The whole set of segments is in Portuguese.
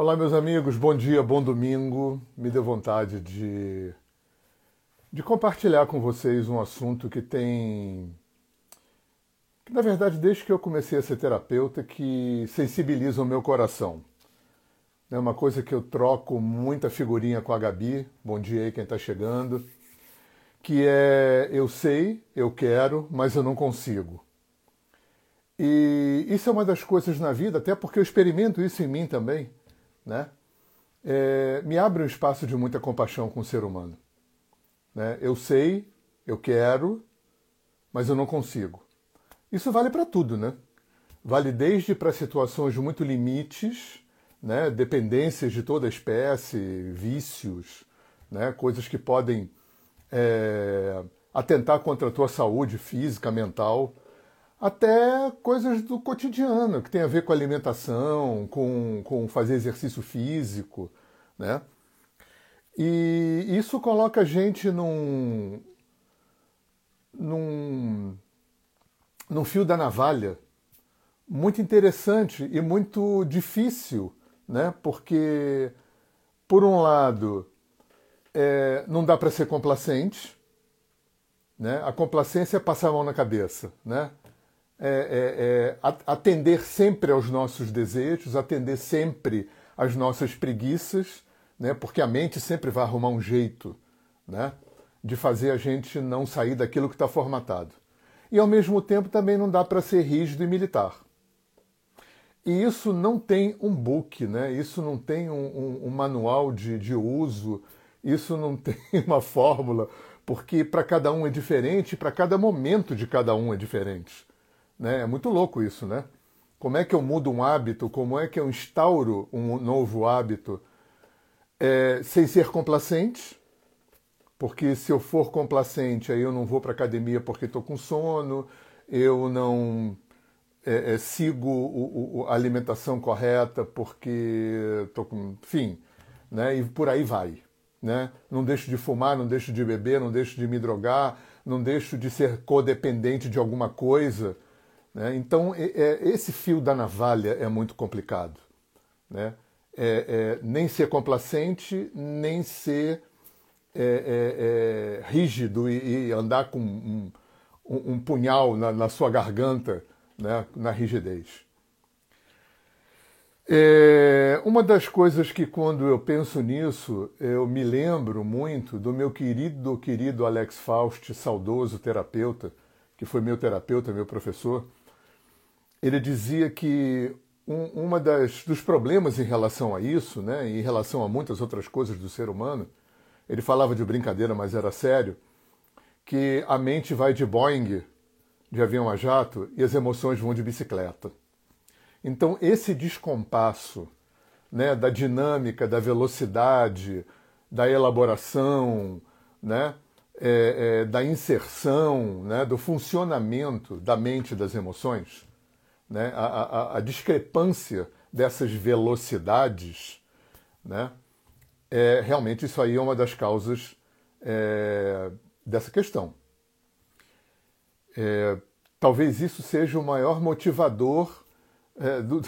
Olá, meus amigos, bom dia, bom domingo. Me deu vontade de, de compartilhar com vocês um assunto que tem. que, na verdade, desde que eu comecei a ser terapeuta, que sensibiliza o meu coração. É uma coisa que eu troco muita figurinha com a Gabi, bom dia aí quem está chegando, que é eu sei, eu quero, mas eu não consigo. E isso é uma das coisas na vida, até porque eu experimento isso em mim também né? É, me abre um espaço de muita compaixão com o ser humano. Né? Eu sei, eu quero, mas eu não consigo. Isso vale para tudo, né? Vale desde para situações muito limites, né? dependências de toda espécie, vícios, né? coisas que podem é, atentar contra a tua saúde física, mental, até coisas do cotidiano, que tem a ver com alimentação, com, com fazer exercício físico, né? E isso coloca a gente num, num, num fio da navalha muito interessante e muito difícil, né? Porque, por um lado, é, não dá para ser complacente, né? A complacência é passar a mão na cabeça, né? É, é, é atender sempre aos nossos desejos, atender sempre às nossas preguiças, né? porque a mente sempre vai arrumar um jeito né? de fazer a gente não sair daquilo que está formatado. E ao mesmo tempo também não dá para ser rígido e militar. E isso não tem um book, né? isso não tem um, um, um manual de, de uso, isso não tem uma fórmula, porque para cada um é diferente, para cada momento de cada um é diferente. Né? É muito louco isso, né? Como é que eu mudo um hábito? Como é que eu instauro um novo hábito é, sem ser complacente? Porque se eu for complacente, aí eu não vou para academia porque estou com sono, eu não é, é, sigo o, o, a alimentação correta porque estou com. Enfim, né? e por aí vai. Né? Não deixo de fumar, não deixo de beber, não deixo de me drogar, não deixo de ser codependente de alguma coisa né? Então, é, esse fio da navalha é muito complicado. Né? É, é, nem ser complacente, nem ser é, é, é, rígido e, e, andar com um, um, um punhal na, na, sua garganta, né? na rigidez. uma das coisas que, quando eu penso nisso, eu me lembro muito do meu querido, querido Alex Faust, saudoso terapeuta, que foi meu terapeuta, meu professor, ele dizia que um, uma das dos problemas em relação a isso, né, em relação a muitas outras coisas do ser humano, ele falava de brincadeira, mas era sério, que a mente vai de Boeing, de avião a jato, e as emoções vão de bicicleta. Então esse descompasso, né, da dinâmica, da velocidade, da elaboração, né, é, é, da inserção, né, do funcionamento da mente e das emoções, né, a, a, a discrepância dessas velocidades, né, é, realmente isso aí é uma das causas é, dessa questão. É, talvez isso seja o maior motivador é, do,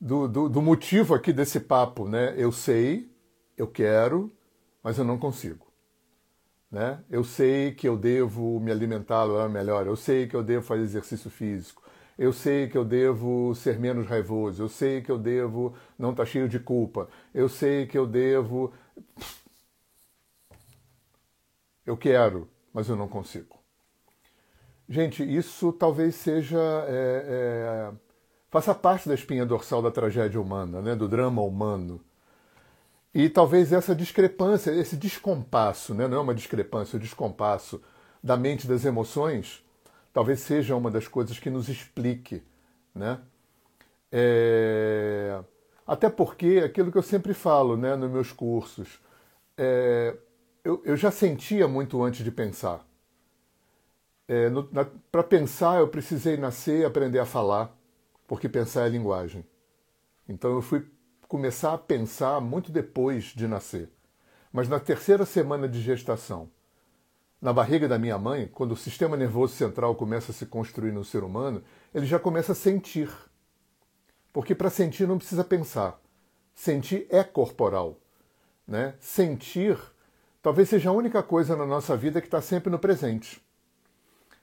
do, do, do, motivo aqui desse papo. Né? Eu sei, eu quero, mas eu não consigo. Né? Eu sei que eu devo me alimentar melhor, eu sei que eu devo fazer exercício físico, eu sei que eu devo ser menos raivoso, eu sei que eu devo não estar tá cheio de culpa, eu sei que eu devo. Eu quero, mas eu não consigo. Gente, isso talvez seja. É, é, faça parte da espinha dorsal da tragédia humana, né, do drama humano. E talvez essa discrepância, esse descompasso, né, não é uma discrepância, é um descompasso da mente das emoções talvez seja uma das coisas que nos explique, né? É... Até porque aquilo que eu sempre falo, né, nos meus cursos, é... eu, eu, já sentia muito antes de pensar. É, Para pensar, eu precisei nascer e aprender a falar, porque pensar é linguagem. Então eu fui começar a pensar muito depois de nascer. Mas na terceira semana de gestação, na barriga da minha mãe, quando o sistema nervoso central começa a se construir no ser humano, ele já começa a sentir. Porque para sentir não precisa pensar. Sentir é corporal. Né? Sentir talvez seja a única coisa na nossa vida que está sempre no presente.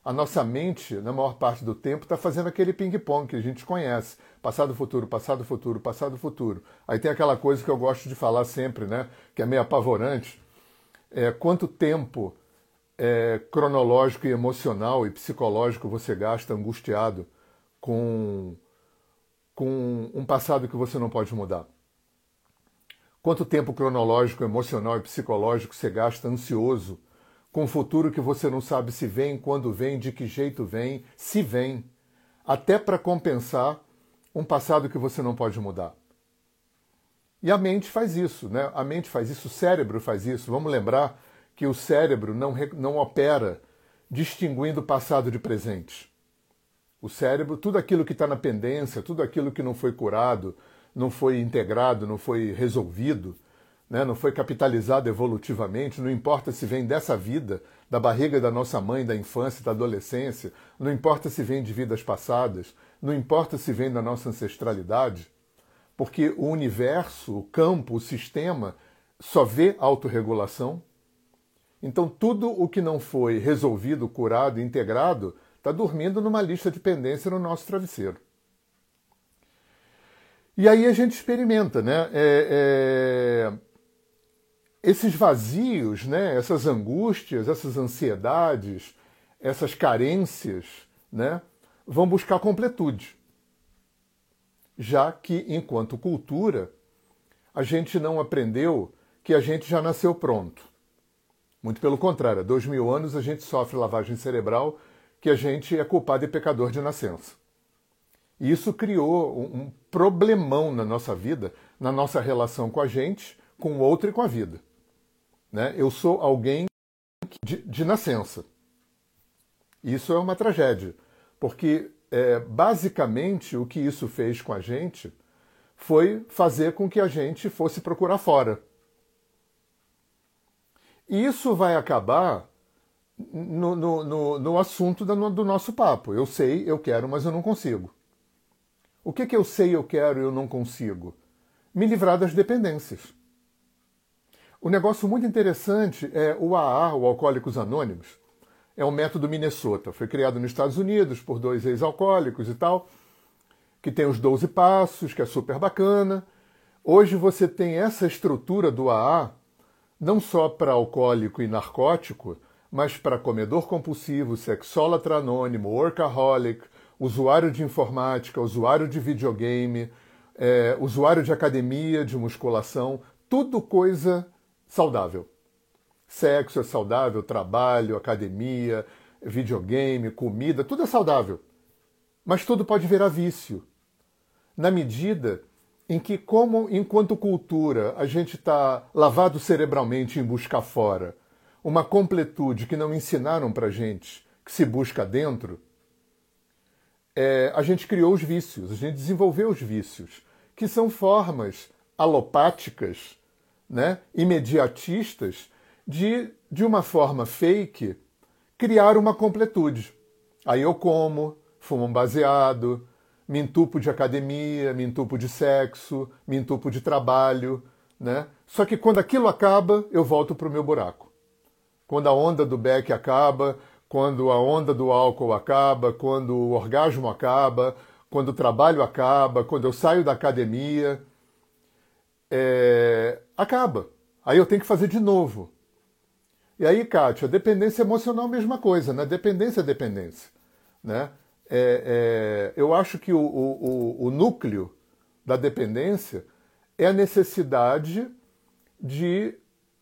A nossa mente, na maior parte do tempo, está fazendo aquele ping-pong que a gente conhece. Passado, futuro, passado, futuro, passado, futuro. Aí tem aquela coisa que eu gosto de falar sempre, né? Que é meio apavorante. É, quanto tempo é, cronológico e emocional e psicológico você gasta angustiado com, com um passado que você não pode mudar? Quanto tempo cronológico, emocional e psicológico você gasta ansioso com um futuro que você não sabe se vem, quando vem, de que jeito vem, se vem, até para compensar um passado que você não pode mudar. E a mente faz isso, né? A mente faz isso, o cérebro faz isso. Vamos lembrar que o cérebro não, não opera distinguindo passado de presente. O cérebro, tudo aquilo que está na pendência, tudo aquilo que não foi curado, não foi integrado, não foi resolvido, né, não foi capitalizado evolutivamente, não importa se vem dessa vida, da barriga da nossa mãe, da infância, da adolescência, não importa se vem de vidas passadas, não importa se vem da nossa ancestralidade, porque o universo, o campo, o sistema só vê autorregulação. Então, tudo o que não foi resolvido, curado, integrado, está dormindo numa lista de pendência no nosso travesseiro. E aí a gente experimenta, né? É, é... Esses vazios, né? essas angústias, essas ansiedades, essas carências, né? vão buscar completude. Já que, enquanto cultura, a gente não aprendeu que a gente já nasceu pronto. Muito pelo contrário, há dois mil anos a gente sofre lavagem cerebral que a gente é culpado e pecador de nascença. E isso criou um problemão na nossa vida, na nossa relação com a gente, com o outro e com a vida. Né? Eu sou alguém de, de nascença. Isso é uma tragédia, porque é, basicamente o que isso fez com a gente foi fazer com que a gente fosse procurar fora. Isso vai acabar no, no, no, no assunto do, do nosso papo. Eu sei, eu quero, mas eu não consigo. O que, que eu sei, eu quero e eu não consigo? Me livrar das dependências. O negócio muito interessante é o AA, o Alcoólicos Anônimos. É um método Minnesota. Foi criado nos Estados Unidos por dois ex-alcoólicos e tal, que tem os 12 passos, que é super bacana. Hoje você tem essa estrutura do AA, não só para alcoólico e narcótico, mas para comedor compulsivo, sexólatra anônimo, workaholic, usuário de informática, usuário de videogame, é, usuário de academia, de musculação, tudo coisa saudável. Sexo é saudável, trabalho, academia, videogame, comida, tudo é saudável. Mas tudo pode virar vício. Na medida em que, como enquanto cultura a gente está lavado cerebralmente em buscar fora uma completude que não ensinaram para gente que se busca dentro, é, a gente criou os vícios, a gente desenvolveu os vícios, que são formas alopáticas, né, imediatistas, de, de uma forma fake, criar uma completude. Aí eu como, fumo um baseado, me entupo de academia, me entupo de sexo, me entupo de trabalho, né? Só que quando aquilo acaba, eu volto para o meu buraco. Quando a onda do Beck acaba, quando a onda do álcool acaba, quando o orgasmo acaba, quando o trabalho acaba, quando eu saio da academia, é, acaba. Aí eu tenho que fazer de novo. E aí, Kátia, dependência emocional, mesma coisa, né? Dependência é dependência. Né? É, é, eu acho que o, o, o núcleo da dependência é a necessidade de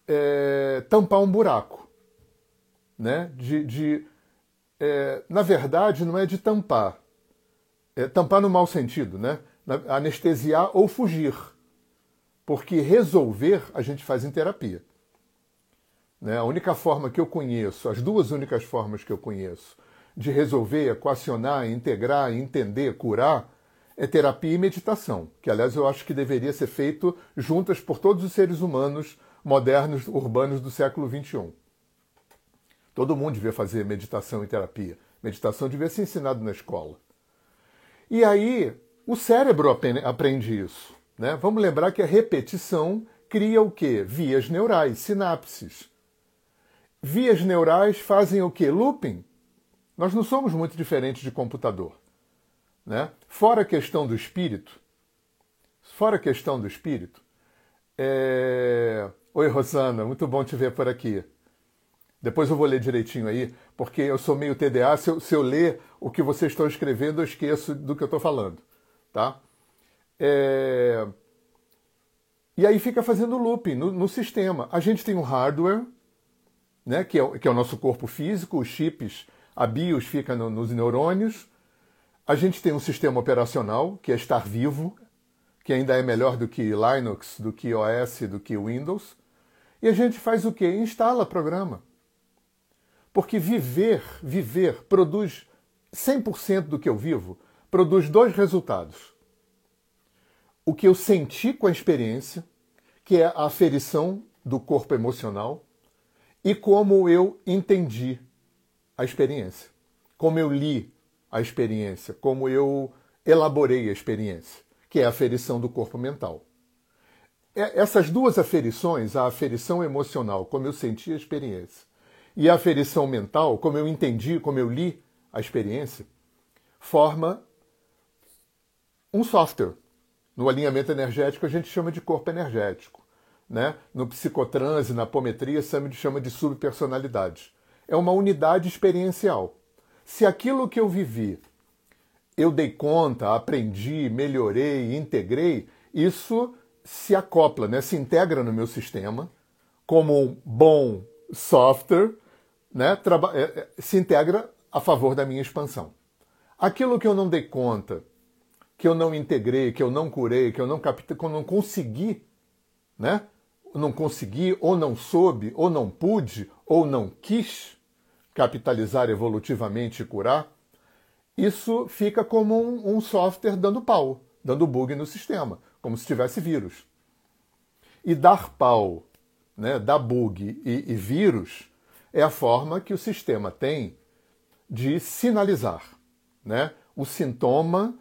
é, tampar um buraco né? de, de é, na verdade, não é de tampar. É tampar no mau sentido, né? Anestesiar ou fugir. Porque resolver a gente faz em terapia. Né? A única forma que eu conheço, as duas únicas formas que eu conheço de resolver, equacionar, integrar, entender, curar, é terapia e meditação, que aliás eu acho que deveria ser feito juntas por todos os seres humanos modernos, urbanos do século XXI. Todo mundo devia fazer meditação e terapia. Meditação devia ser ensinado na escola. E aí, o cérebro aprende isso. Né? Vamos lembrar que a repetição cria o quê? Vias neurais, sinapses. Vias neurais fazem o quê? Looping. Nós não somos muito diferentes de computador. Né? Fora a questão do espírito, fora a questão do espírito, é... Oi, Rosana, muito bom te ver por aqui. Depois eu vou ler direitinho aí, porque eu sou meio TDA. Se eu, se eu ler o que vocês estão escrevendo, eu esqueço do que eu estou falando. Tá? É... E aí fica fazendo looping no, no, sistema. A gente tem um hardware, né, que, é, que é o nosso corpo físico, os chips, a BIOS fica no, nos neurônios. A gente tem um sistema operacional, que é estar vivo, que ainda é melhor do que Linux, do que OS, do que Windows. E a gente faz o quê? Instala programa. Porque viver, viver, produz 100% do que eu vivo, produz dois resultados o que eu senti com a experiência, que é a aferição do corpo emocional, e como eu entendi a experiência, como eu li a experiência, como eu elaborei a experiência, que é a aferição do corpo mental. Essas duas aferições, a aferição emocional, como eu senti a experiência, e a aferição mental, como eu entendi, como eu li a experiência, forma um software, no alinhamento energético, a gente chama de corpo energético. Né? No psicotranse, na apometria, chama de subpersonalidade. É uma unidade experiencial. Se aquilo que eu vivi eu dei conta, aprendi, melhorei, integrei, isso se acopla, né? se integra no meu sistema como um bom software, né? É, é, se integra a favor da minha expansão. Aquilo que eu não dei conta, que eu não integrei, que eu não curei, que eu não que eu não consegui, né? Não consegui, ou não soube, ou não pude, ou não quis capitalizar evolutivamente e curar, isso fica como um, um software dando pau, dando bug no sistema, como se tivesse vírus. E dar pau, né, dar bug e, e vírus é a forma que o sistema tem de sinalizar. Né? O sintoma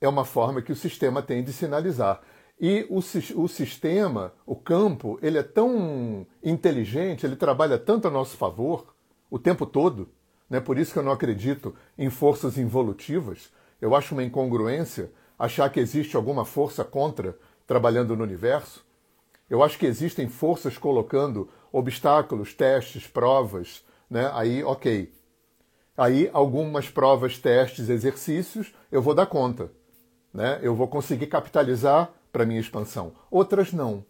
é uma forma que o sistema tem de sinalizar. E o, o sistema, o campo, ele é tão inteligente, ele trabalha tanto a nosso favor o tempo todo, né? por isso que eu não acredito em forças involutivas. Eu acho uma incongruência achar que existe alguma força contra trabalhando no universo. Eu acho que existem forças colocando obstáculos, testes, provas, né? Aí, ok. Aí, algumas provas, testes, exercícios, eu vou dar conta né, eu vou conseguir capitalizar para minha expansão. Outras não.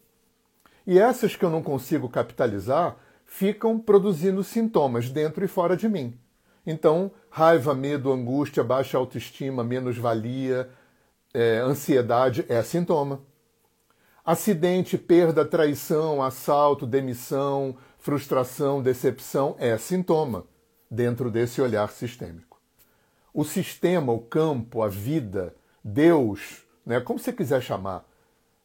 E essas que eu não consigo capitalizar ficam produzindo sintomas dentro e fora de mim. Então, raiva, medo, angústia, baixa autoestima, menos-valia, é, ansiedade é sintoma. Acidente, perda, traição, assalto, demissão, frustração, decepção é sintoma dentro desse olhar sistêmico. O sistema, o campo, a vida, Deus, né, como você quiser chamar,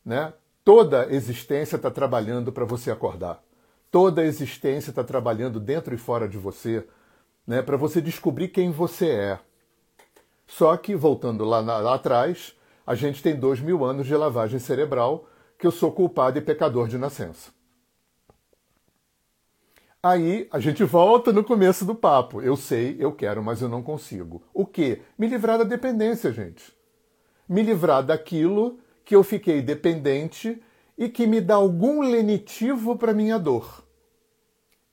né, toda existência está trabalhando para você acordar. Toda existência está trabalhando dentro e fora de você né, para você descobrir quem você é. Só que, voltando lá, lá atrás, a gente tem dois mil anos de lavagem cerebral que eu sou culpado e pecador de nascença. Aí a gente volta no começo do papo. Eu sei, eu quero, mas eu não consigo. O quê? Me livrar da dependência, gente me livrar daquilo que eu fiquei dependente e que me dá algum lenitivo para minha dor.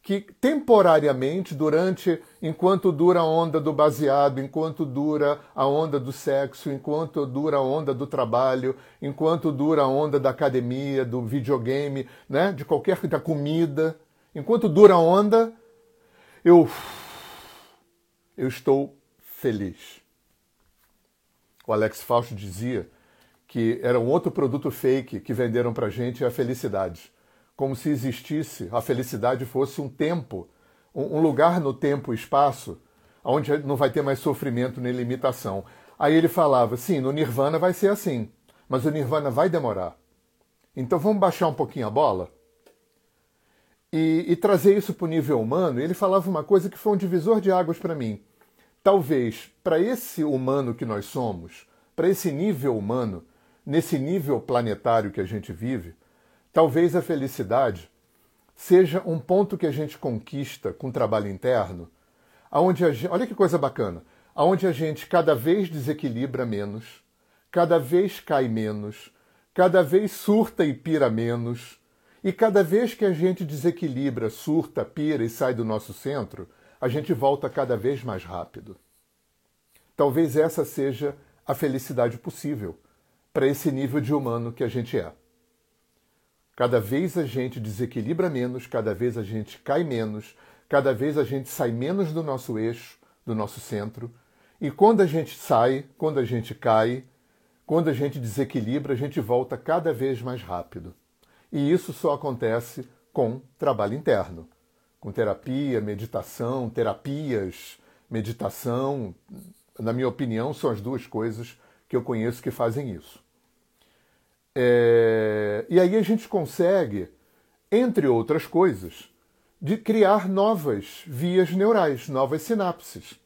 Que temporariamente, durante, enquanto dura a onda do baseado, enquanto dura a onda do sexo, enquanto dura a onda do trabalho, enquanto dura a onda da academia, do videogame, né, de qualquer da comida, enquanto dura a onda, eu eu estou feliz o Alex Fausto dizia que era um outro produto fake que venderam para gente a felicidade. Como se existisse, a felicidade fosse um tempo, um lugar no tempo e espaço, onde não vai ter mais sofrimento nem limitação. Aí ele falava, sim, no Nirvana vai ser assim, mas o Nirvana vai demorar. Então vamos baixar um pouquinho a bola? E, e trazer isso para o nível humano. Ele falava uma coisa que foi um divisor de águas para mim talvez para esse humano que nós somos, para esse nível humano, nesse nível planetário que a gente vive, talvez a felicidade seja um ponto que a gente conquista com trabalho interno, aonde olha que coisa bacana, aonde a gente cada vez desequilibra menos, cada vez cai menos, cada vez surta e pira menos, e cada vez que a gente desequilibra, surta, pira e sai do nosso centro, a gente volta cada vez mais rápido. Talvez essa seja a felicidade possível para esse nível de humano que a gente é. Cada vez a gente desequilibra menos, cada vez a gente cai menos, cada vez a gente sai menos do nosso eixo, do nosso centro. E quando a gente sai, quando a gente cai, quando a gente desequilibra, a gente volta cada vez mais rápido. E isso só acontece com trabalho interno, com terapia, meditação, terapias, meditação. Na minha opinião, são as duas coisas que eu conheço que fazem isso. É, e aí a gente consegue, entre outras coisas, de criar novas vias neurais, novas sinapses.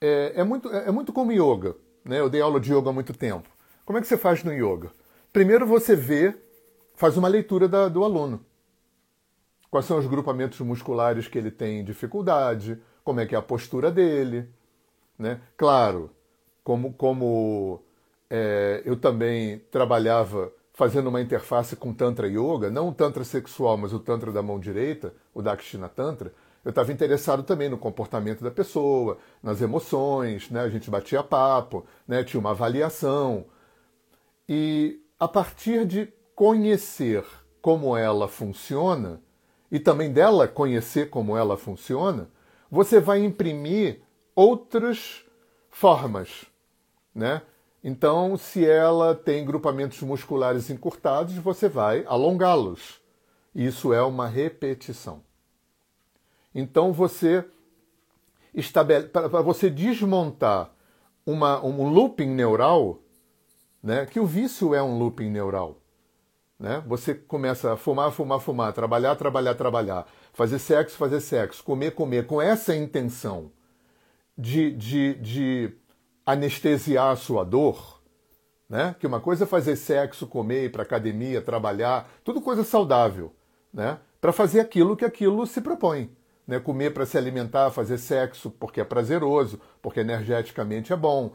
É, é, muito, é muito como yoga. Né? Eu dei aula de yoga há muito tempo. Como é que você faz no yoga? Primeiro você vê, faz uma leitura da, do aluno. Quais são os grupamentos musculares que ele tem dificuldade, como é que é a postura dele. Né? Claro, como, como é, eu também trabalhava fazendo uma interface com Tantra Yoga, não o Tantra sexual, mas o Tantra da mão direita, o Dakshina Tantra, eu estava interessado também no comportamento da pessoa, nas emoções, né? a gente batia papo, né? tinha uma avaliação. E a partir de conhecer como ela funciona, e também dela conhecer como ela funciona, você vai imprimir outras formas, né? Então, se ela tem grupamentos musculares encurtados, você vai alongá-los. Isso é uma repetição. Então, você estabelece para você desmontar uma, um looping neural, né, que o vício é um looping neural. Né? Você começa a fumar, fumar, fumar, trabalhar, trabalhar, trabalhar, fazer sexo, fazer sexo, comer, comer, com essa intenção de, de, de anestesiar a sua dor, né? Que uma coisa é fazer sexo, comer, ir para academia, trabalhar, tudo coisa saudável, né? Para fazer aquilo que aquilo se propõe, né? Comer para se alimentar, fazer sexo porque é prazeroso, porque energeticamente é bom,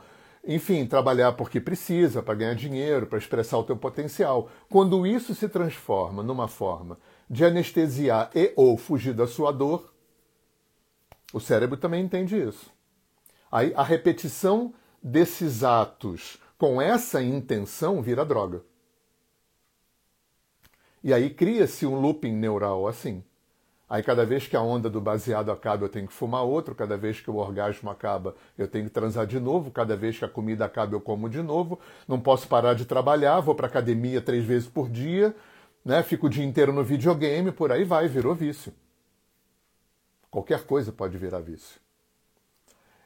enfim, trabalhar porque precisa, para ganhar dinheiro, para expressar o teu potencial. Quando isso se transforma numa forma de anestesiar e ou fugir da sua dor, o cérebro também entende isso. A repetição desses atos com essa intenção vira droga. E aí cria-se um looping neural assim. Aí cada vez que a onda do baseado acaba, eu tenho que fumar outro, cada vez que o orgasmo acaba, eu tenho que transar de novo, cada vez que a comida acaba, eu como de novo, não posso parar de trabalhar, vou para academia três vezes por dia, né? Fico o dia inteiro no videogame, por aí vai, virou vício. Qualquer coisa pode virar vício.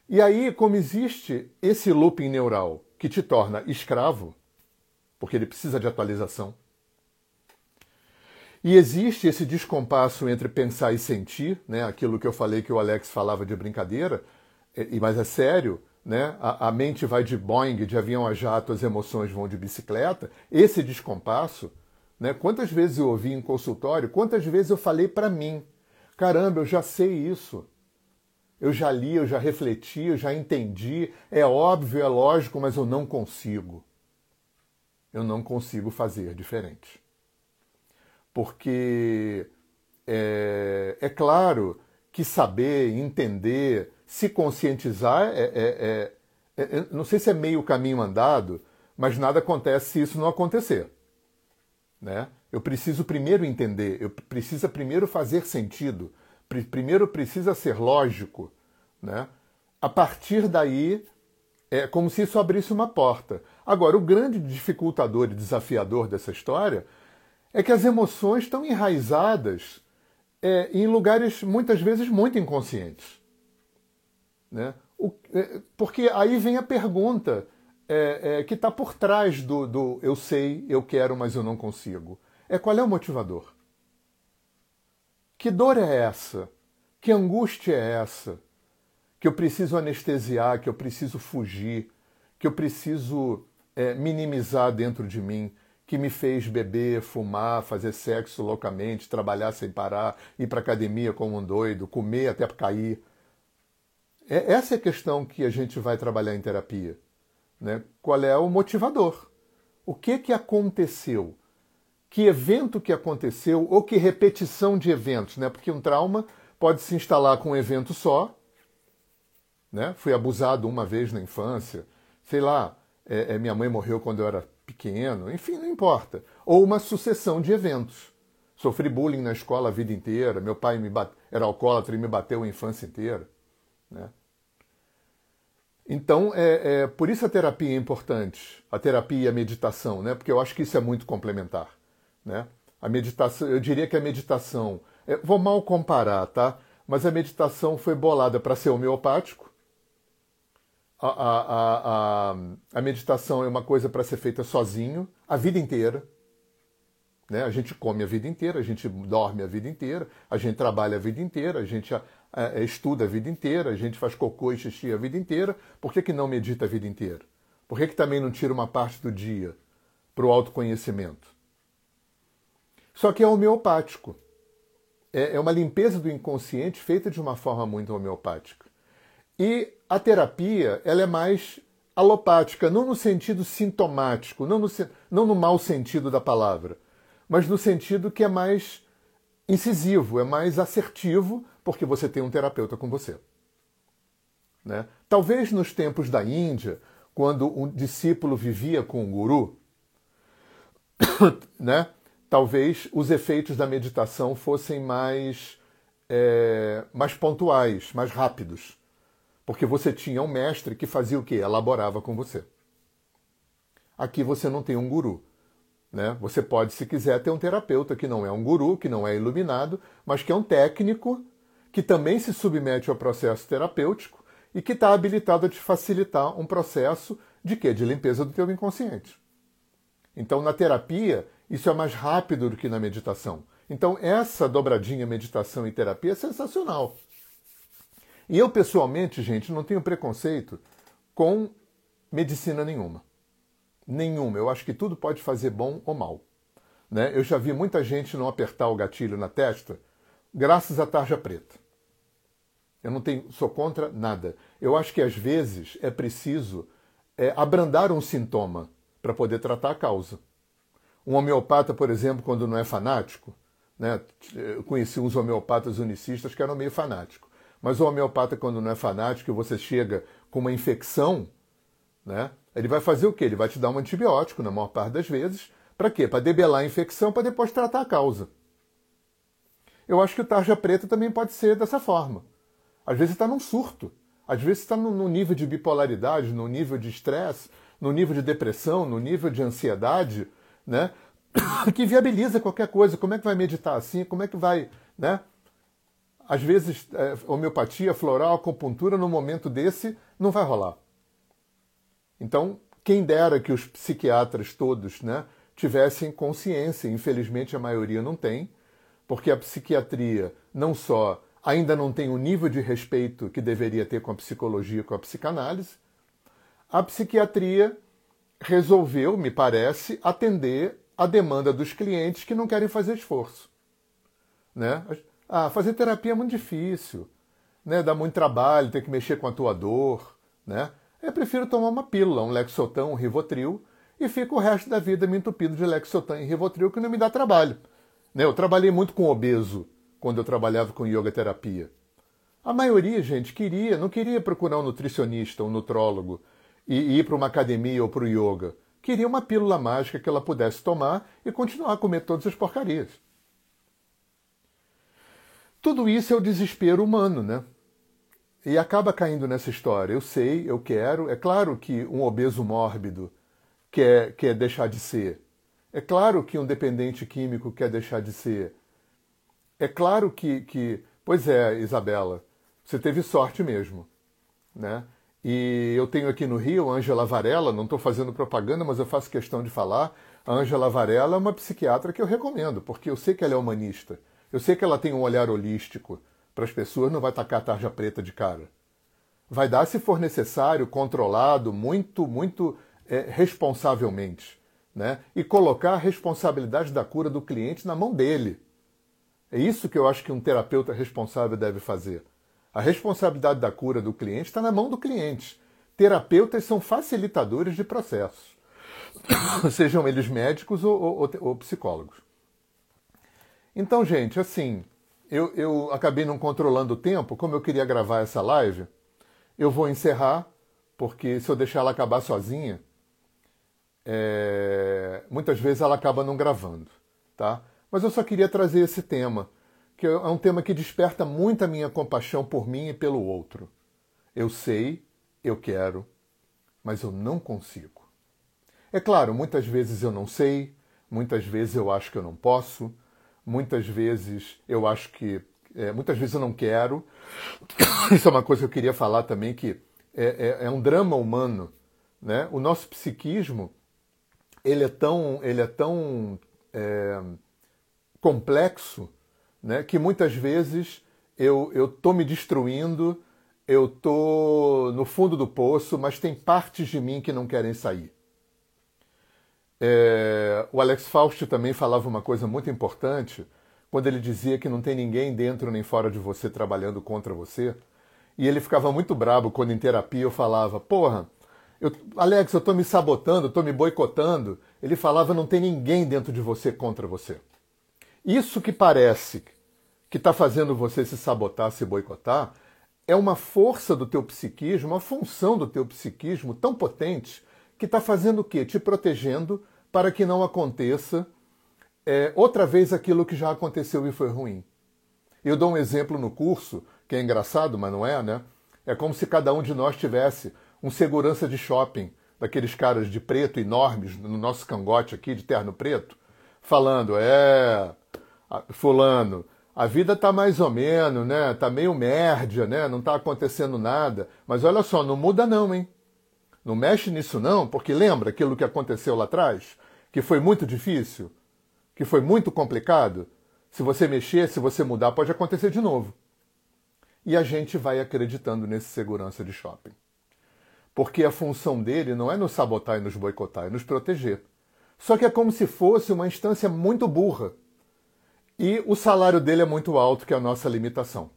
E aí, como existe esse looping neural que te torna escravo, porque ele precisa de atualização, e existe esse descompasso entre pensar e sentir, né? aquilo que eu falei que o Alex falava de brincadeira, mas é sério, né? a, a mente vai de Boeing, de avião a jato, as emoções vão de bicicleta. Esse descompasso, né? quantas vezes eu ouvi em consultório, quantas vezes eu falei para mim, caramba, eu já sei isso. Eu já li, eu já refleti, eu já entendi. É óbvio, é lógico, mas eu não consigo. Eu não consigo fazer diferente. Porque é, é claro que saber, entender, se conscientizar é, é, é, é não sei se é meio caminho andado, mas nada acontece se isso não acontecer. Né? Eu preciso primeiro entender, eu preciso primeiro fazer sentido, primeiro precisa ser lógico, né? A partir daí, é como se isso abrisse uma porta. Agora, o grande dificultador e desafiador dessa história é que as emoções estão enraizadas é, em lugares muitas vezes muito inconscientes. Né? O, é, porque aí vem a pergunta é, é que está por trás do, do eu sei, eu quero, mas eu não consigo. É qual é o motivador? Que dor é essa? Que angústia é essa? Que eu preciso anestesiar, que eu preciso fugir, que eu preciso é, minimizar dentro de mim, que me fez beber, fumar, fazer sexo loucamente, trabalhar sem parar, ir para academia como um doido, comer até cair. É, essa é a questão que a gente vai trabalhar em terapia. Né? Qual é o motivador? O que, que aconteceu? Que evento que aconteceu ou que repetição de eventos? Né? Porque um trauma pode se instalar com um evento só. Né? Fui abusado uma vez na infância, sei lá, é, é, minha mãe morreu quando eu era pequeno, enfim, não importa. Ou uma sucessão de eventos. Sofri bullying na escola a vida inteira, meu pai me bate... era alcoólatra e me bateu a infância inteira. Né? Então, é, é, por isso a terapia é importante, a terapia e a meditação, né? porque eu acho que isso é muito complementar. Né? A meditação, eu diria que a meditação, é, vou mal comparar, tá? Mas a meditação foi bolada para ser homeopático, a, a, a, a meditação é uma coisa para ser feita sozinho a vida inteira. Né? A gente come a vida inteira, a gente dorme a vida inteira, a gente trabalha a vida inteira, a gente é, estuda a vida inteira, a gente faz cocô e xixi a vida inteira. Por que, que não medita a vida inteira? Por que, que também não tira uma parte do dia para o autoconhecimento? Só que é homeopático. É, é uma limpeza do inconsciente feita de uma forma muito homeopática. E a terapia ela é mais alopática, não no sentido sintomático, não no, não no mau sentido da palavra, mas no sentido que é mais incisivo, é mais assertivo, porque você tem um terapeuta com você. Né? Talvez nos tempos da Índia, quando um discípulo vivia com um guru, né? Talvez os efeitos da meditação fossem mais, é, mais pontuais, mais rápidos. Porque você tinha um mestre que fazia o quê? Elaborava com você. Aqui você não tem um guru. Né? Você pode, se quiser, ter um terapeuta que não é um guru, que não é iluminado, mas que é um técnico que também se submete ao processo terapêutico e que está habilitado a te facilitar um processo de quê? De limpeza do teu inconsciente. Então, na terapia, isso é mais rápido do que na meditação. Então, essa dobradinha meditação e terapia é sensacional. E eu, pessoalmente, gente, não tenho preconceito com medicina nenhuma. Nenhuma. Eu acho que tudo pode fazer bom ou mal. Né? Eu já vi muita gente não apertar o gatilho na testa graças à tarja preta. Eu não tenho, sou contra nada. Eu acho que às vezes é preciso é, abrandar um sintoma para poder tratar a causa. Um homeopata, por exemplo, quando não é fanático, né? eu conheci uns homeopatas unicistas que eram meio fanáticos. Mas o homeopata, quando não é fanático e você chega com uma infecção, né, ele vai fazer o quê? Ele vai te dar um antibiótico, na maior parte das vezes. Para quê? Para debelar a infecção, para depois tratar a causa. Eu acho que o tarja preta também pode ser dessa forma. Às vezes está num surto. Às vezes está no nível de bipolaridade, no nível de estresse, no nível de depressão, no nível de ansiedade, né? que viabiliza qualquer coisa. Como é que vai meditar assim? Como é que vai, né? Às vezes, é, homeopatia, floral, acupuntura, no momento desse, não vai rolar. Então, quem dera que os psiquiatras todos né, tivessem consciência, infelizmente a maioria não tem, porque a psiquiatria não só ainda não tem o nível de respeito que deveria ter com a psicologia, com a psicanálise, a psiquiatria resolveu, me parece, atender a demanda dos clientes que não querem fazer esforço. Né? Ah, fazer terapia é muito difícil, né? Dá muito trabalho, tem que mexer com a tua dor, né? Eu prefiro tomar uma pílula, um Lexotan, um Rivotril, e fico o resto da vida me entupindo de Lexotan e Rivotril, que não me dá trabalho. Né? Eu trabalhei muito com obeso quando eu trabalhava com yoga terapia. A maioria, gente, queria, não queria procurar um nutricionista, um nutrólogo e ir para uma academia ou para o yoga. Queria uma pílula mágica que ela pudesse tomar e continuar a comer todas as porcarias. Tudo isso é o desespero humano, né? E acaba caindo nessa história. Eu sei, eu quero. É claro que um obeso mórbido quer, quer deixar de ser. É claro que um dependente químico quer deixar de ser. É claro que. que... Pois é, Isabela, você teve sorte mesmo. Né? E eu tenho aqui no Rio a Ângela Varela, não estou fazendo propaganda, mas eu faço questão de falar. A Ângela Varela é uma psiquiatra que eu recomendo, porque eu sei que ela é humanista. Eu sei que ela tem um olhar holístico para as pessoas, não vai tacar a tarja preta de cara. Vai dar se for necessário, controlado, muito, muito é, responsavelmente né? e colocar a responsabilidade da cura do cliente na mão dele. É isso que eu acho que um terapeuta responsável deve fazer. A responsabilidade da cura do cliente está na mão do cliente. Terapeutas são facilitadores de processos, sejam eles médicos ou, ou, ou psicólogos. Então, gente, assim, eu, eu acabei não controlando o tempo, como eu queria gravar essa live, eu vou encerrar, porque se eu deixar ela acabar sozinha, é, muitas vezes ela acaba não gravando, tá? Mas eu só queria trazer esse tema, que é um tema que desperta muito a minha compaixão por mim e pelo outro. Eu sei, eu quero, mas eu não consigo. É claro, muitas vezes eu não sei, muitas vezes eu acho que eu não posso, muitas vezes eu acho que. É, muitas vezes eu não quero. Isso é uma coisa que eu queria falar também, que é, é, é um drama humano. Né? O nosso psiquismo ele é tão, ele é tão é, complexo né, que muitas vezes eu estou me destruindo, eu estou no fundo do poço, mas tem partes de mim que não querem sair. É, o Alex Faust também falava uma coisa muito importante quando ele dizia que não tem ninguém dentro nem fora de você trabalhando contra você. E ele ficava muito brabo quando em terapia eu falava: Porra, eu, Alex, eu estou me sabotando, estou me boicotando. Ele falava: Não tem ninguém dentro de você contra você. Isso que parece que está fazendo você se sabotar, se boicotar, é uma força do teu psiquismo, uma função do teu psiquismo tão potente que está fazendo o quê? Te protegendo para que não aconteça é, outra vez aquilo que já aconteceu e foi ruim. Eu dou um exemplo no curso, que é engraçado, mas não é, né? É como se cada um de nós tivesse um segurança de shopping, daqueles caras de preto enormes, no nosso cangote aqui, de terno preto, falando: é, Fulano, a vida tá mais ou menos, né? Tá meio mérdia, né? Não tá acontecendo nada. Mas olha só, não muda não, hein? Não mexe nisso não, porque lembra aquilo que aconteceu lá atrás? Que foi muito difícil? Que foi muito complicado? Se você mexer, se você mudar, pode acontecer de novo. E a gente vai acreditando nesse segurança de shopping. Porque a função dele não é nos sabotar e nos boicotar, é nos proteger. Só que é como se fosse uma instância muito burra. E o salário dele é muito alto, que é a nossa limitação.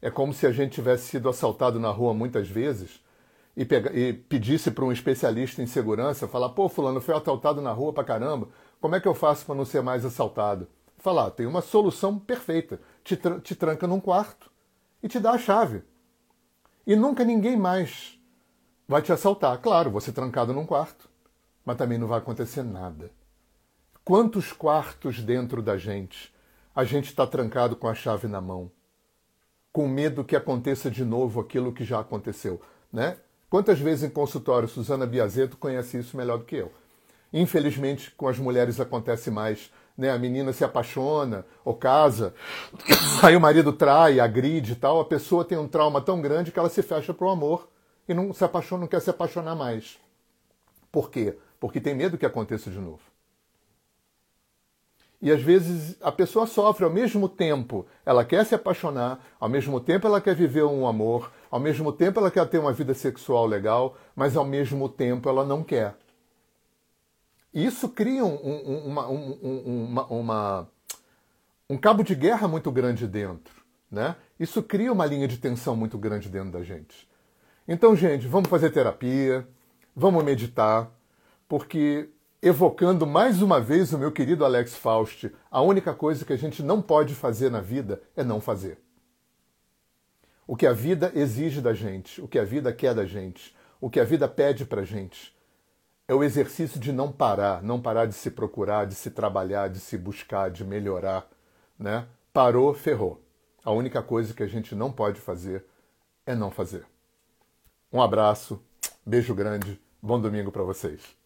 É como se a gente tivesse sido assaltado na rua muitas vezes e, pega, e pedisse para um especialista em segurança, falar, pô, fulano, foi assaltado na rua pra caramba, como é que eu faço para não ser mais assaltado? Falar, tem uma solução perfeita, te, tra te tranca num quarto e te dá a chave. E nunca ninguém mais vai te assaltar. Claro, você trancado num quarto, mas também não vai acontecer nada. Quantos quartos dentro da gente a gente está trancado com a chave na mão, com medo que aconteça de novo aquilo que já aconteceu, né? Quantas vezes em consultório Suzana Biazeto conhece isso melhor do que eu? Infelizmente, com as mulheres acontece mais. Né? A menina se apaixona ou casa, aí o marido trai, agride e tal, a pessoa tem um trauma tão grande que ela se fecha para o amor e não se apaixona, não quer se apaixonar mais. Por quê? Porque tem medo que aconteça de novo. E às vezes a pessoa sofre ao mesmo tempo. Ela quer se apaixonar, ao mesmo tempo ela quer viver um amor, ao mesmo tempo ela quer ter uma vida sexual legal, mas ao mesmo tempo ela não quer. Isso cria um, um, uma, um, uma, uma, um cabo de guerra muito grande dentro. Né? Isso cria uma linha de tensão muito grande dentro da gente. Então, gente, vamos fazer terapia, vamos meditar, porque evocando mais uma vez o meu querido Alex Faust, a única coisa que a gente não pode fazer na vida é não fazer. O que a vida exige da gente, o que a vida quer da gente, o que a vida pede pra gente, é o exercício de não parar, não parar de se procurar, de se trabalhar, de se buscar, de melhorar, né? Parou, ferrou. A única coisa que a gente não pode fazer é não fazer. Um abraço, beijo grande, bom domingo para vocês.